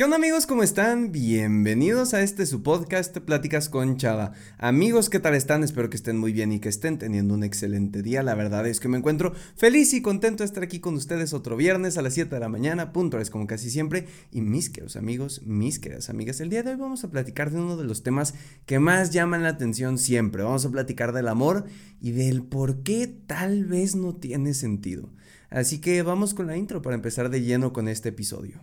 ¿Qué onda amigos? ¿Cómo están? Bienvenidos a este su podcast Pláticas con Chava. Amigos, ¿qué tal están? Espero que estén muy bien y que estén teniendo un excelente día. La verdad es que me encuentro feliz y contento de estar aquí con ustedes otro viernes a las 7 de la mañana, puntuales como casi siempre. Y mis queridos amigos, mis queridas amigas, el día de hoy vamos a platicar de uno de los temas que más llaman la atención siempre. Vamos a platicar del amor y del por qué tal vez no tiene sentido. Así que vamos con la intro para empezar de lleno con este episodio.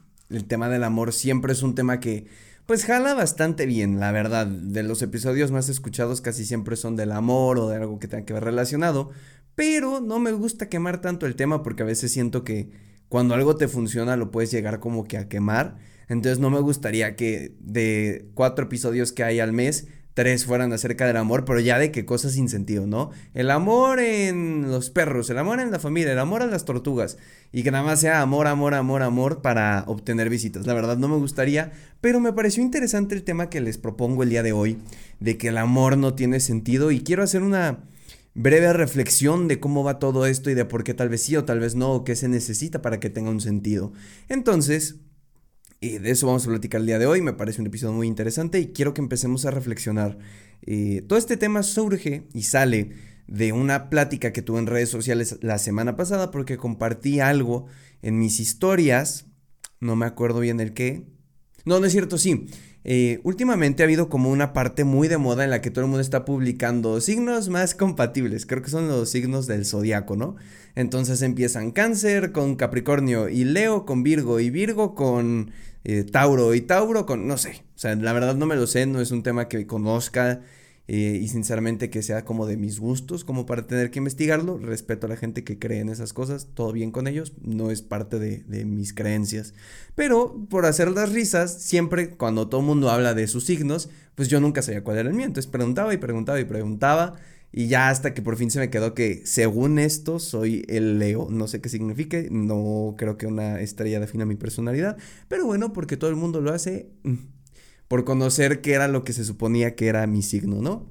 el tema del amor siempre es un tema que pues jala bastante bien, la verdad. De los episodios más escuchados casi siempre son del amor o de algo que tenga que ver relacionado, pero no me gusta quemar tanto el tema porque a veces siento que cuando algo te funciona lo puedes llegar como que a quemar. Entonces no me gustaría que de cuatro episodios que hay al mes tres fueran acerca del amor, pero ya de qué cosas sin sentido, ¿no? El amor en los perros, el amor en la familia, el amor a las tortugas, y que nada más sea amor, amor, amor, amor para obtener visitas. La verdad no me gustaría, pero me pareció interesante el tema que les propongo el día de hoy, de que el amor no tiene sentido, y quiero hacer una breve reflexión de cómo va todo esto y de por qué tal vez sí o tal vez no, o qué se necesita para que tenga un sentido. Entonces, y de eso vamos a platicar el día de hoy. Me parece un episodio muy interesante y quiero que empecemos a reflexionar. Eh, todo este tema surge y sale de una plática que tuve en redes sociales la semana pasada porque compartí algo en mis historias. No me acuerdo bien el qué. No, no es cierto, sí. Eh, últimamente ha habido como una parte muy de moda en la que todo el mundo está publicando signos más compatibles. Creo que son los signos del zodiaco, ¿no? Entonces empiezan Cáncer con Capricornio y Leo con Virgo y Virgo con eh, Tauro y Tauro con, no sé, o sea, la verdad no me lo sé, no es un tema que conozca eh, y sinceramente que sea como de mis gustos, como para tener que investigarlo. Respeto a la gente que cree en esas cosas, todo bien con ellos, no es parte de, de mis creencias. Pero por hacer las risas, siempre cuando todo el mundo habla de sus signos, pues yo nunca sabía cuál era el mío, entonces preguntaba y preguntaba y preguntaba. Y ya hasta que por fin se me quedó que según esto soy el Leo. No sé qué signifique, no creo que una estrella defina mi personalidad. Pero bueno, porque todo el mundo lo hace mm, por conocer qué era lo que se suponía que era mi signo, ¿no?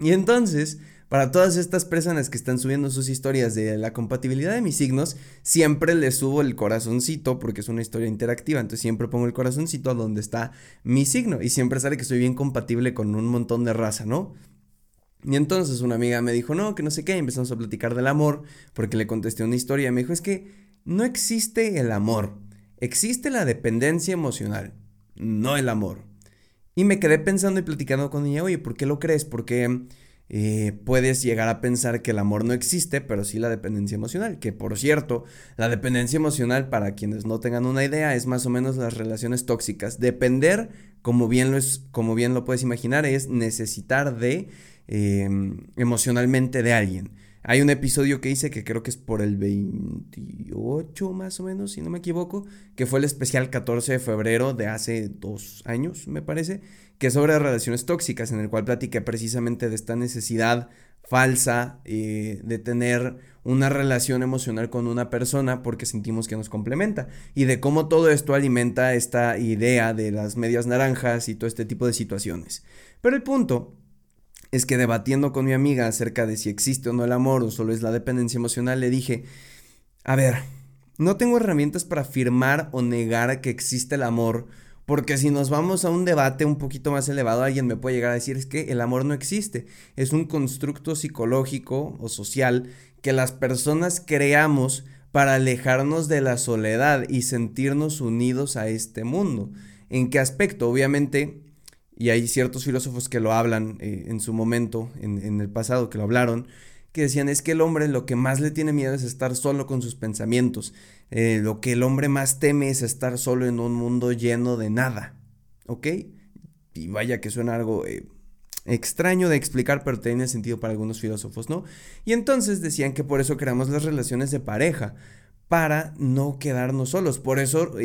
Y entonces, para todas estas personas que están subiendo sus historias de la compatibilidad de mis signos, siempre les subo el corazoncito porque es una historia interactiva. Entonces siempre pongo el corazoncito a donde está mi signo. Y siempre sale que soy bien compatible con un montón de raza, ¿no? Y entonces una amiga me dijo, no, que no sé qué, y empezamos a platicar del amor, porque le contesté una historia, me dijo, es que no existe el amor, existe la dependencia emocional, no el amor. Y me quedé pensando y platicando con ella, oye, ¿por qué lo crees? Porque eh, puedes llegar a pensar que el amor no existe, pero sí la dependencia emocional. Que por cierto, la dependencia emocional, para quienes no tengan una idea, es más o menos las relaciones tóxicas. Depender, como bien lo, es, como bien lo puedes imaginar, es necesitar de Em, emocionalmente de alguien. Hay un episodio que hice que creo que es por el 28 más o menos, si no me equivoco, que fue el especial 14 de febrero de hace dos años, me parece, que es sobre relaciones tóxicas, en el cual platiqué precisamente de esta necesidad falsa eh, de tener una relación emocional con una persona porque sentimos que nos complementa y de cómo todo esto alimenta esta idea de las medias naranjas y todo este tipo de situaciones. Pero el punto es que debatiendo con mi amiga acerca de si existe o no el amor o solo es la dependencia emocional, le dije, a ver, no tengo herramientas para afirmar o negar que existe el amor, porque si nos vamos a un debate un poquito más elevado, alguien me puede llegar a decir es que el amor no existe, es un constructo psicológico o social que las personas creamos para alejarnos de la soledad y sentirnos unidos a este mundo. ¿En qué aspecto? Obviamente y hay ciertos filósofos que lo hablan eh, en su momento, en, el pasado, que lo hablaron, que decían es que el hombre lo que más le tiene miedo es estar solo con sus pensamientos, eh, lo que el hombre más teme es estar solo en un mundo lleno de nada, ¿ok? Y vaya que suena algo eh, extraño de explicar, pero tiene sentido para algunos filósofos, ¿no? Y entonces decían que por eso creamos las relaciones de pareja, para no quedarnos solos, por eso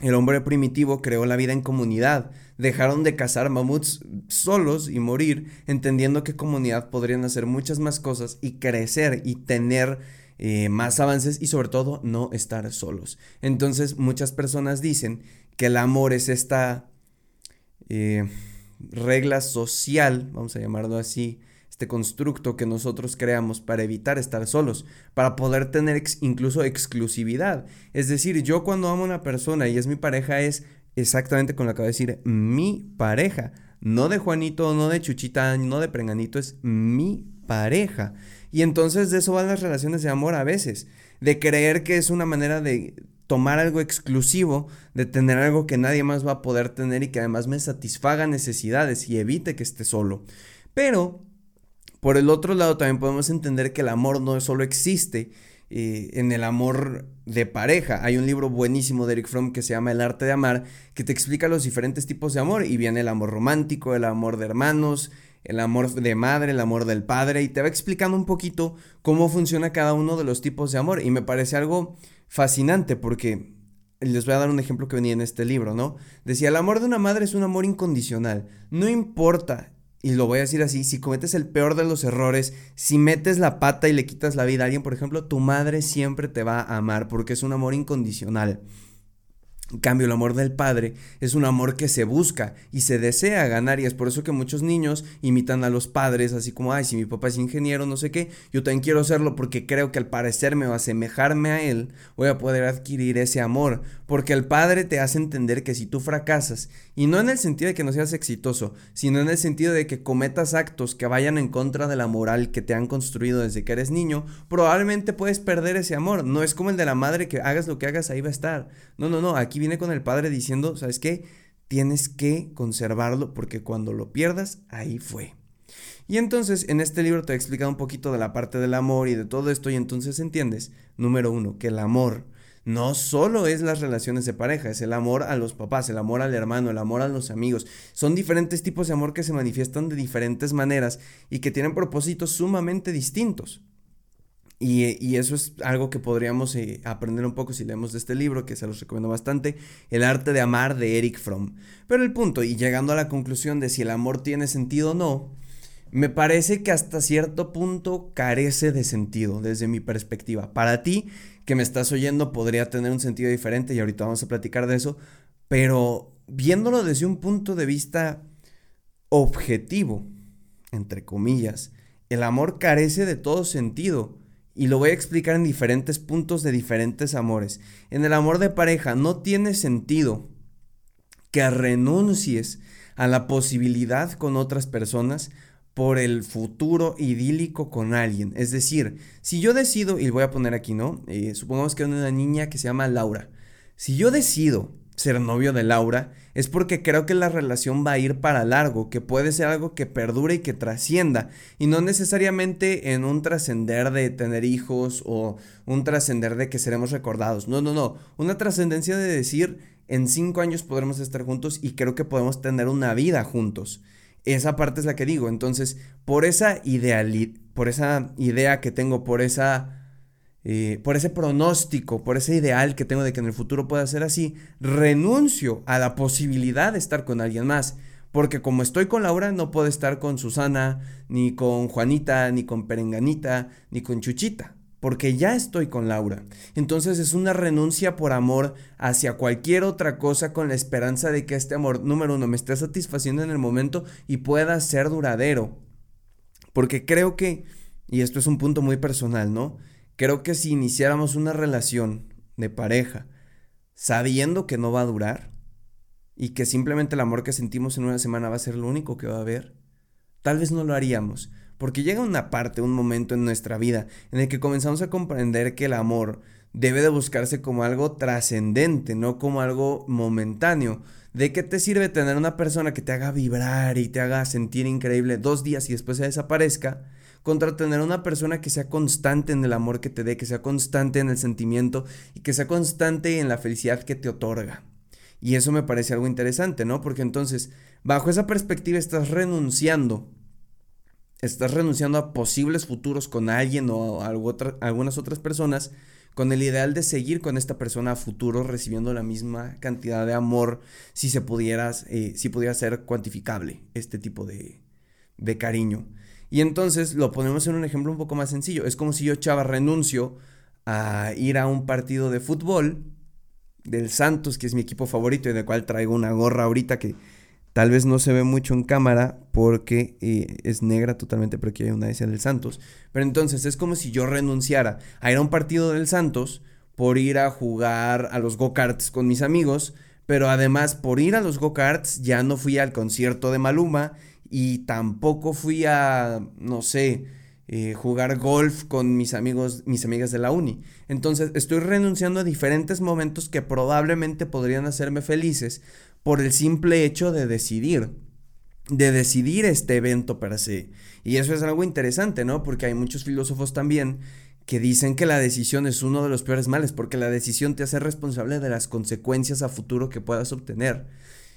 el hombre primitivo creó la vida en comunidad. Dejaron de cazar mamuts solos y morir, entendiendo que comunidad podrían hacer muchas más cosas y crecer y tener eh, más avances y sobre todo no estar solos. Entonces muchas personas dicen que el amor es esta eh, regla social, vamos a llamarlo así, este constructo que nosotros creamos para evitar estar solos, para poder tener incluso exclusividad. Es decir, yo cuando amo a una persona y es mi pareja es exactamente con lo que acabo de decir, mi pareja. No de Juanito, no de Chuchita, no de Prenganito, es mi pareja. Y entonces de eso van las relaciones de amor a veces, de creer que es una manera de tomar algo exclusivo, de tener algo que nadie más va a poder tener y que además me satisfaga necesidades y evite que esté solo. Pero por el otro lado, también podemos entender que el amor no solo existe eh, en el amor de pareja. Hay un libro buenísimo de Eric Fromm que se llama El arte de amar, que te explica los diferentes tipos de amor. Y viene el amor romántico, el amor de hermanos, el amor de madre, el amor del padre. Y te va explicando un poquito cómo funciona cada uno de los tipos de amor. Y me parece algo fascinante porque les voy a dar un ejemplo que venía en este libro, ¿no? Decía, el amor de una madre es un amor incondicional. No importa y lo voy a decir así, si cometes el peor de los errores, si metes la pata y le quitas la vida a alguien, por ejemplo, tu madre siempre te va a amar porque es un amor incondicional. En cambio, el amor del padre es un amor que se busca y se desea ganar y es por eso que muchos niños imitan a los padres, así como, ay, si mi papá es ingeniero, no sé qué, yo también quiero hacerlo porque creo que al parecerme o asemejarme a él, voy a poder adquirir ese amor, porque el padre te hace entender que si tú fracasas, y no en el sentido de que no seas exitoso, sino en el sentido de que cometas actos que vayan en contra de la moral que te han construido desde que eres niño, probablemente puedes perder ese amor, no es como el de la madre que hagas lo que hagas, ahí va a estar, no, no, no, aquí viene con el padre diciendo, ¿sabes qué? Tienes que conservarlo porque cuando lo pierdas, ahí fue. Y entonces en este libro te he explicado un poquito de la parte del amor y de todo esto y entonces entiendes, número uno, que el amor no solo es las relaciones de pareja, es el amor a los papás, el amor al hermano, el amor a los amigos. Son diferentes tipos de amor que se manifiestan de diferentes maneras y que tienen propósitos sumamente distintos. Y, eso es algo que podríamos eh, aprender un poco si leemos de este libro, que se los recomiendo bastante, El arte de amar de Eric Fromm. Pero el punto, y llegando a la conclusión de si el amor tiene sentido o no, me parece que hasta cierto punto carece de sentido desde mi perspectiva. Para ti, que me estás oyendo, podría tener un sentido diferente y ahorita vamos a platicar de eso, pero viéndolo desde un punto de vista objetivo, entre comillas, el amor carece de todo sentido y lo voy a explicar en diferentes puntos de diferentes amores. En el amor de pareja no tiene sentido que renuncies a la posibilidad con otras personas por el futuro idílico con alguien. Es decir, si yo decido, y voy a poner aquí, ¿no? Eh, supongamos que hay una niña que se llama Laura. Si yo decido ser novio de Laura, es porque creo que la relación va a ir para largo, que puede ser algo que perdure y que trascienda, y no necesariamente en un trascender de tener hijos o un trascender de que seremos recordados. No, no, no, una trascendencia de decir, en cinco años podremos estar juntos y creo que podemos tener una vida juntos. Esa parte es la que digo. Entonces, por esa por esa idea que tengo, por esa eh, por ese pronóstico, por ese ideal que tengo de que en el futuro pueda ser así, renuncio a la posibilidad de estar con alguien más. Porque como estoy con Laura, no puedo estar con Susana, ni con Juanita, ni con Perenganita, ni con Chuchita. Porque ya estoy con Laura. Entonces es una renuncia por amor hacia cualquier otra cosa con la esperanza de que este amor, número uno, me esté satisfaciendo en el momento y pueda ser duradero. Porque creo que, y esto es un punto muy personal, ¿no? Creo que si iniciáramos una relación de pareja sabiendo que no va a durar y que simplemente el amor que sentimos en una semana va a ser lo único que va a haber, tal vez no lo haríamos, porque llega una parte, un momento en nuestra vida en el que comenzamos a comprender que el amor debe de buscarse como algo trascendente, no como algo momentáneo. ¿De qué te sirve tener una persona que te haga vibrar y te haga sentir increíble dos días y después se desaparezca? contra tener una persona que sea constante en el amor que te dé, que sea constante en el sentimiento y que sea constante en la felicidad que te otorga. Y eso me parece algo interesante, ¿no? Porque entonces, bajo esa perspectiva estás renunciando, estás renunciando a posibles futuros con alguien o algunas otras personas con el ideal de seguir con esta persona a futuro recibiendo la misma cantidad de amor si se pudiera, eh, si pudiera ser cuantificable este tipo de, de cariño. Y entonces lo ponemos en un ejemplo un poco más sencillo. Es como si yo, Chava, renuncio a ir a un partido de fútbol del Santos, que es mi equipo favorito y del cual traigo una gorra ahorita que tal vez no se ve mucho en cámara porque eh, es negra totalmente, pero aquí hay una S del Santos. Pero entonces es como si yo renunciara a ir a un partido del Santos por ir a jugar a los go-karts con mis amigos, pero además por ir a los go-karts ya no fui al concierto de Maluma y tampoco fui a, no sé, eh, jugar golf con mis amigos, mis amigas de la uni. Entonces estoy renunciando a diferentes momentos que probablemente podrían hacerme felices por el simple hecho de decidir, de decidir este evento per se. Y eso es algo interesante, ¿no? Porque hay muchos filósofos también que dicen que la decisión es uno de los peores males, porque la decisión te hace responsable de las consecuencias a futuro que puedas obtener.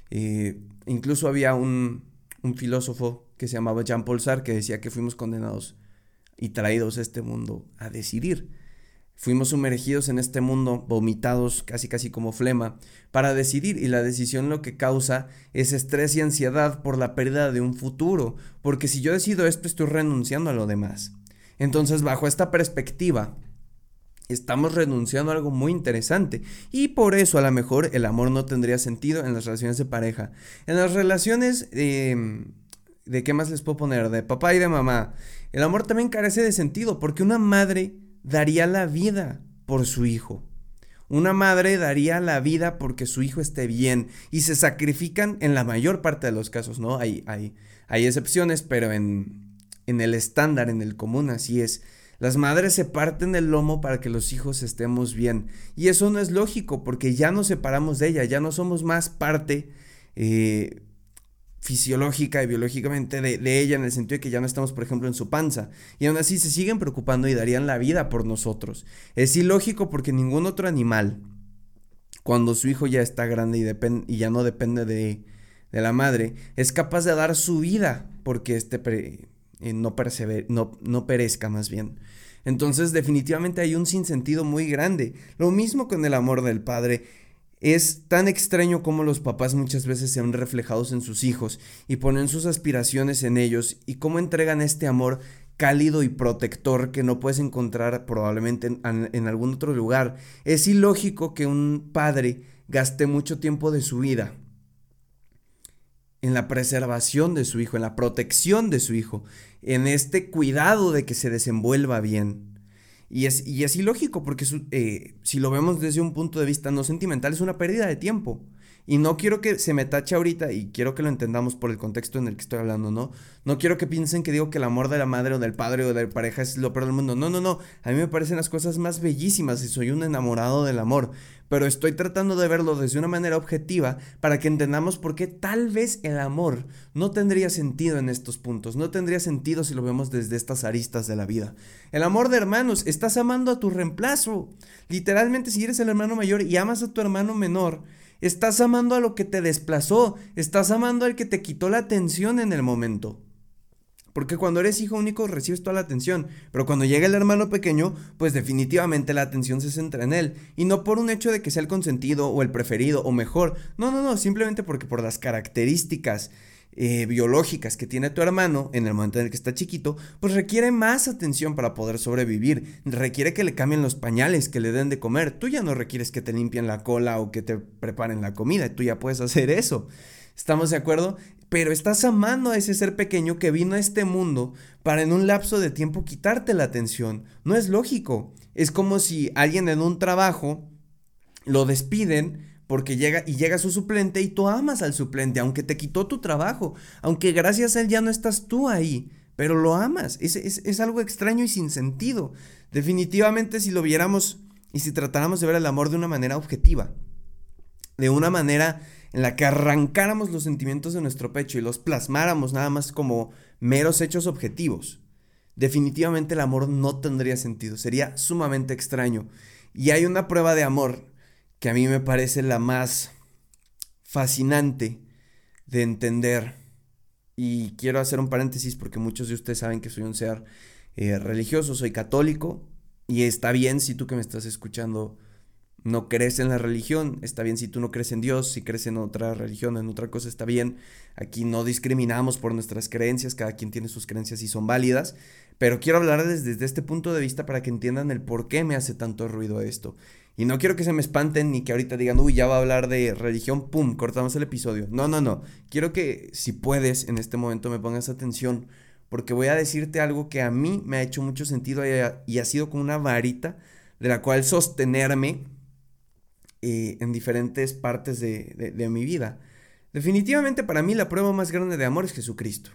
Eh, incluso había un, un filósofo que se llamaba Jean Paul Sartre que decía que fuimos condenados y traídos a este mundo a decidir. Fuimos sumergidos en este mundo, vomitados casi casi como flema, para decidir y la decisión lo que causa es estrés y ansiedad por la pérdida de un futuro, porque si yo decido esto estoy renunciando a lo demás. Entonces bajo esta perspectiva, estamos renunciando a algo muy interesante y por eso a lo mejor el amor no tendría sentido en las relaciones de pareja. En las relaciones... Eh, ¿De qué más les puedo poner? De papá y de mamá. El amor también carece de sentido porque una madre daría la vida por su hijo. Una madre daría la vida porque su hijo esté bien y se sacrifican en la mayor parte de los casos, ¿no? Hay, hay, hay excepciones, pero en, en el estándar, en el común, así es. Las madres se parten el lomo para que los hijos estemos bien. Y eso no es lógico porque ya nos separamos de ella, ya no somos más parte eh, fisiológica y biológicamente de, ella en el sentido de que ya no estamos, por ejemplo, en su panza. Y aún así se siguen preocupando y darían la vida por nosotros. Es ilógico porque ningún otro animal, cuando su hijo ya está grande y, y ya no depende de, la madre, es capaz de dar su vida porque este eh, no, no, no perezca más bien. Entonces definitivamente hay un sinsentido muy grande. Lo mismo con el amor del padre es tan extraño como los papás muchas veces se ven reflejados en sus hijos y ponen sus aspiraciones en ellos y cómo entregan este amor cálido y protector que no puedes encontrar probablemente en, algún otro lugar. Es ilógico que un padre gaste mucho tiempo de su vida en la preservación de su hijo, en la protección de su hijo, en este cuidado de que se desenvuelva bien. Y es, y es ilógico porque eh, si lo vemos desde un punto de vista no sentimental es una pérdida de tiempo. Y no quiero que se me tache ahorita y quiero que lo entendamos por el contexto en el que estoy hablando, ¿no? No quiero que piensen que digo que el amor de la madre o del padre o de la pareja es lo peor del mundo. No, no, no. A mí me parecen las cosas más bellísimas y soy un enamorado del amor pero estoy tratando de verlo desde una manera objetiva para que entendamos por qué tal vez el amor no tendría sentido en estos puntos, no tendría sentido si lo vemos desde estas aristas de la vida. El amor de hermanos, estás amando a tu reemplazo. Literalmente si eres el hermano mayor y amas a tu hermano menor, estás amando a lo que te desplazó, estás amando al que te quitó la atención en el momento. Porque cuando eres hijo único recibes toda la atención, pero cuando llega el hermano pequeño, pues definitivamente la atención se centra en él. Y no por un hecho de que sea el consentido o el preferido o mejor. No, no, no, simplemente porque por las características eh, biológicas que tiene tu hermano en el momento en el que está chiquito, pues requiere más atención para poder sobrevivir. Requiere que le cambien los pañales, que le den de comer. Tú ya no requieres que te limpien la cola o que te preparen la comida. Tú ya puedes hacer eso. ¿Estamos de acuerdo? pero estás amando a ese ser pequeño que vino a este mundo para en un lapso de tiempo quitarte la atención. No es lógico. Es como si alguien en un trabajo lo despiden porque llega y llega su suplente y tú amas al suplente, aunque te quitó tu trabajo, aunque gracias a él ya no estás tú ahí, pero lo amas. Es, es algo extraño y sin sentido. Definitivamente si lo viéramos y si tratáramos de ver el amor de una manera objetiva, de una manera en la que arrancáramos los sentimientos de nuestro pecho y los plasmáramos nada más como meros hechos objetivos, definitivamente el amor no tendría sentido, sería sumamente extraño. Y hay una prueba de amor que a mí me parece la más fascinante de entender. Y quiero hacer un paréntesis porque muchos de ustedes saben que soy un ser eh, religioso, soy católico, Y está bien si tú que me estás escuchando no crees en la religión, está bien si tú no crees en Dios, si crees en otra religión, en otra cosa, está bien. Aquí no discriminamos por nuestras creencias, cada quien tiene sus creencias y son válidas, pero quiero hablar desde, este punto de vista para que entiendan el por qué me hace tanto ruido esto. Y no quiero que se me espanten ni que ahorita digan, uy, ya va a hablar de religión, pum, cortamos el episodio. No, no, no. Quiero que si puedes en este momento me pongas atención, porque voy a decirte algo que a mí me ha hecho mucho sentido y ha, sido como una varita de la cual sostenerme eh, en diferentes partes de, de mi vida. Definitivamente para mí la prueba más grande de amor es Jesucristo.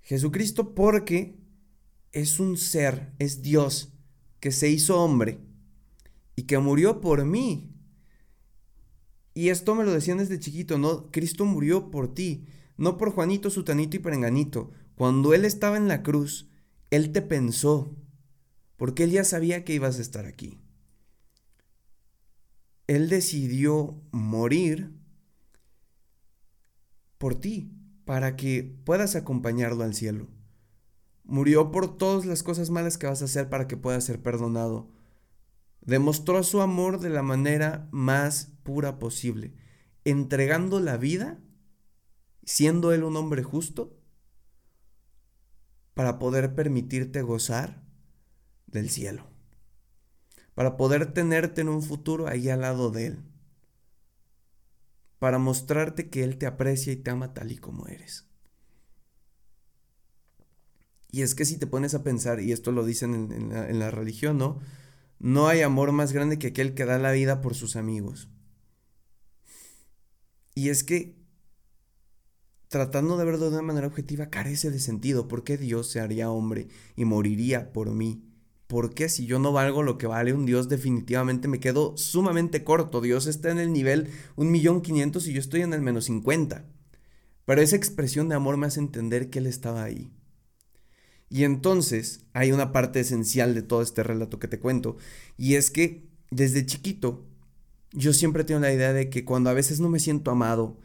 Jesucristo porque es un ser, es Dios, que se hizo hombre y que murió por mí. Y esto me lo decían desde chiquito, ¿no? Cristo murió por ti, no por Juanito, Sutanito y Perenganito. Cuando Él estaba en la cruz, Él te pensó, porque Él ya sabía que ibas a estar aquí. Él decidió morir por ti, para que puedas acompañarlo al cielo. Murió por todas las cosas malas que vas a hacer para que puedas ser perdonado. Demostró su amor de la manera más pura posible, entregando la vida, siendo él un hombre justo, para poder permitirte gozar del cielo, para poder tenerte en un futuro ahí al lado de él, para mostrarte que él te aprecia y te ama tal y como eres. Y es que si te pones a pensar, y esto lo dicen en, la, religión, ¿no? No hay amor más grande que aquel que da la vida por sus amigos. Y es que, tratando de verlo de una manera objetiva, carece de sentido. ¿Por qué Dios se haría hombre y moriría por mí? ¿Por qué si yo no valgo lo que vale un Dios definitivamente me quedo sumamente corto? Dios está en el nivel un millón quinientos y yo estoy en el menos cincuenta. Pero esa expresión de amor me hace entender que Él estaba ahí. Y entonces hay una parte esencial de todo este relato que te cuento, y es que desde chiquito yo siempre tengo la idea de que cuando a veces no me siento amado,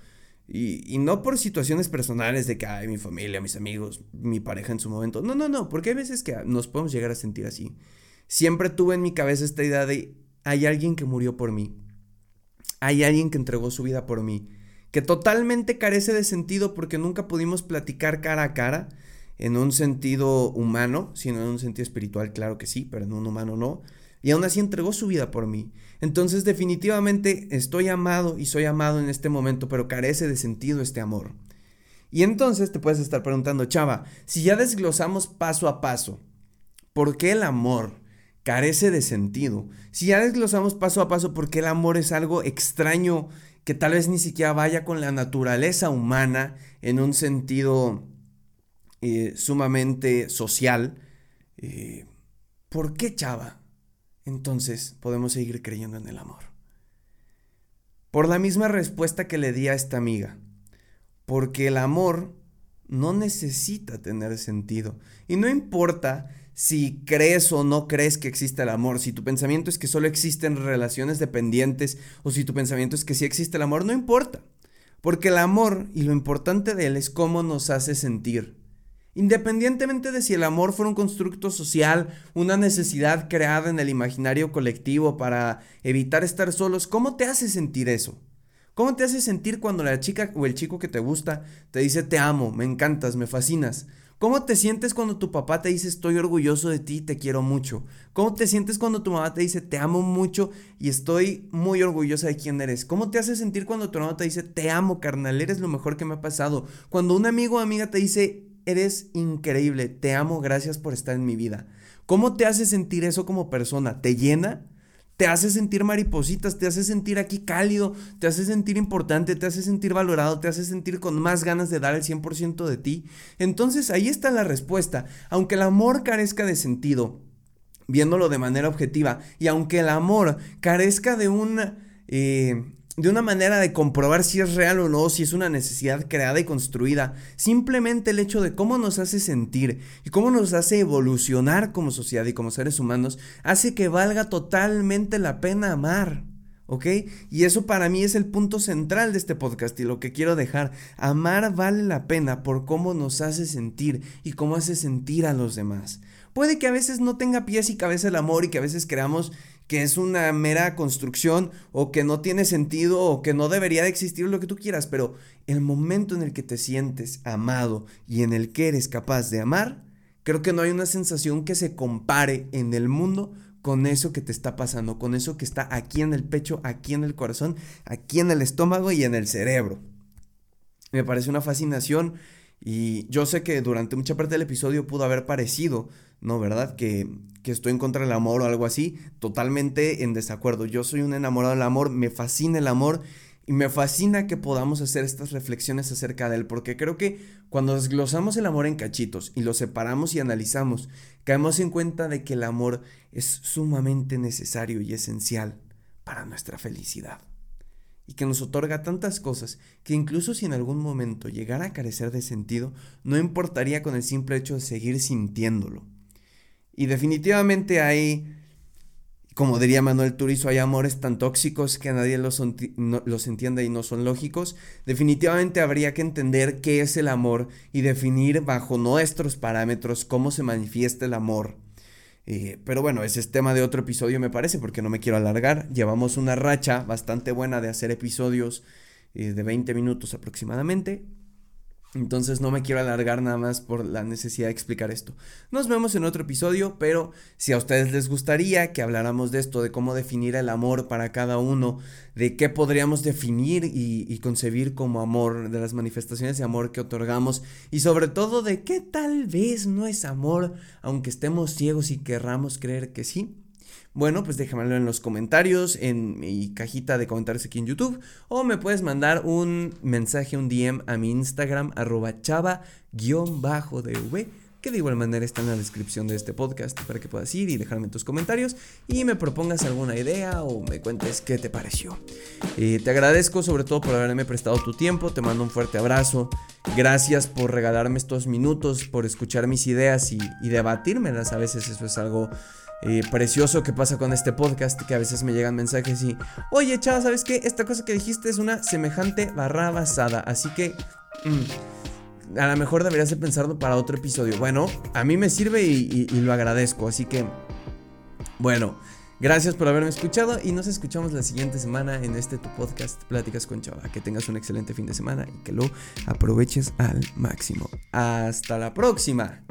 y, no por situaciones personales de que, hay mi familia, mis amigos, mi pareja en su momento, no, no, no, porque hay veces que nos podemos llegar a sentir así. Siempre tuve en mi cabeza esta idea de, hay alguien que murió por mí, hay alguien que entregó su vida por mí, que totalmente carece de sentido porque nunca pudimos platicar cara a cara, en un sentido humano, sino en un sentido espiritual, claro que sí, pero en un humano no. Y aún así entregó su vida por mí. Entonces definitivamente estoy amado y soy amado en este momento, pero carece de sentido este amor. Y entonces te puedes estar preguntando, Chava, si ya desglosamos paso a paso, ¿por qué el amor carece de sentido? Si ya desglosamos paso a paso, ¿por qué el amor es algo extraño que tal vez ni siquiera vaya con la naturaleza humana en un sentido eh, sumamente social, eh, ¿por qué Chava? Entonces podemos seguir creyendo en el amor. Por la misma respuesta que le di a esta amiga, porque el amor no necesita tener sentido. Y no importa si crees o no crees que existe el amor, si tu pensamiento es que solo existen relaciones dependientes o si tu pensamiento es que sí existe el amor, no importa. Porque el amor y lo importante de él es cómo nos hace sentir. Independientemente de si el amor fuera un constructo social, una necesidad creada en el imaginario colectivo para evitar estar solos, ¿cómo te hace sentir eso? ¿Cómo te hace sentir cuando la chica o el chico que te gusta te dice te amo, me encantas, me fascinas? ¿Cómo te sientes cuando tu papá te dice estoy orgulloso de ti, te quiero mucho? ¿Cómo te sientes cuando tu mamá te dice te amo mucho y estoy muy orgullosa de quién eres? ¿Cómo te hace sentir cuando tu mamá te dice te amo, carnal, eres lo mejor que me ha pasado? Cuando un amigo o amiga te dice eres increíble, te amo, gracias por estar en mi vida. ¿Cómo te hace sentir eso como persona? ¿Te llena? ¿Te hace sentir maripositas? ¿Te hace sentir aquí cálido? ¿Te hace sentir importante? ¿Te hace sentir valorado? ¿Te hace sentir con más ganas de dar el 100% de ti? Entonces ahí está la respuesta. Aunque el amor carezca de sentido, viéndolo de manera objetiva, y aunque el amor carezca de un... Eh, de una manera de comprobar si es real o no, si es una necesidad creada y construida. Simplemente el hecho de cómo nos hace sentir y cómo nos hace evolucionar como sociedad y como seres humanos hace que valga totalmente la pena amar. ¿Ok? Y eso para mí es el punto central de este podcast y lo que quiero dejar. Amar vale la pena por cómo nos hace sentir y cómo hace sentir a los demás. Puede que a veces no tenga pies y cabeza el amor y que a veces creamos que es una mera construcción o que no tiene sentido o que no debería de existir lo que tú quieras, pero el momento en el que te sientes amado y en el que eres capaz de amar, creo que no hay una sensación que se compare en el mundo con eso que te está pasando, con eso que está aquí en el pecho, aquí en el corazón, aquí en el estómago y en el cerebro. Me parece una fascinación y yo sé que durante mucha parte del episodio pudo haber parecido, ¿no? ¿Verdad? Que, que estoy en contra del amor o algo así, totalmente en desacuerdo. Yo soy un enamorado del amor, me fascina el amor y me fascina que podamos hacer estas reflexiones acerca de él, porque creo que cuando desglosamos el amor en cachitos y lo separamos y analizamos, caemos en cuenta de que el amor es sumamente necesario y esencial para nuestra felicidad. Y que nos otorga tantas cosas que incluso si en algún momento llegara a carecer de sentido, no importaría con el simple hecho de seguir sintiéndolo. Y definitivamente hay como diría Manuel Turizo, hay amores tan tóxicos que nadie los, los, entiende y no son lógicos. Definitivamente habría que entender qué es el amor y definir bajo nuestros parámetros cómo se manifiesta el amor. Eh, pero bueno, ese es tema de otro episodio me parece, porque no me quiero alargar. Llevamos una racha bastante buena de hacer episodios eh, de 20 minutos aproximadamente. Entonces no me quiero alargar nada más por la necesidad de explicar esto. Nos vemos en otro episodio, pero si a ustedes les gustaría que habláramos de esto, de cómo definir el amor para cada uno, de qué podríamos definir y, concebir como amor, de las manifestaciones de amor que otorgamos y sobre todo de qué tal vez no es amor, aunque estemos ciegos y querramos creer que sí, bueno, pues déjamelo en los comentarios, en mi cajita de comentarios aquí en YouTube, o me puedes mandar un mensaje, un DM a mi Instagram, arroba chava-dv, que de igual manera está en la descripción de este podcast para que puedas ir y dejarme tus comentarios y me propongas alguna idea o me cuentes qué te pareció. Eh, te agradezco sobre todo por haberme prestado tu tiempo, te mando un fuerte abrazo, gracias por regalarme estos minutos, por escuchar mis ideas y, y debatírmelas, a veces eso es algo eh, precioso que pasa con este podcast, que a veces me llegan mensajes y, oye, chava, ¿sabes qué? Esta cosa que dijiste es una semejante barra basada, así que... Mm, a lo mejor deberías de pensarlo para otro episodio. Bueno, a mí me sirve y, y lo agradezco, así que... Bueno, gracias por haberme escuchado y nos escuchamos la siguiente semana en este tu podcast Pláticas con Chava. Que tengas un excelente fin de semana y que lo aproveches al máximo. Hasta la próxima.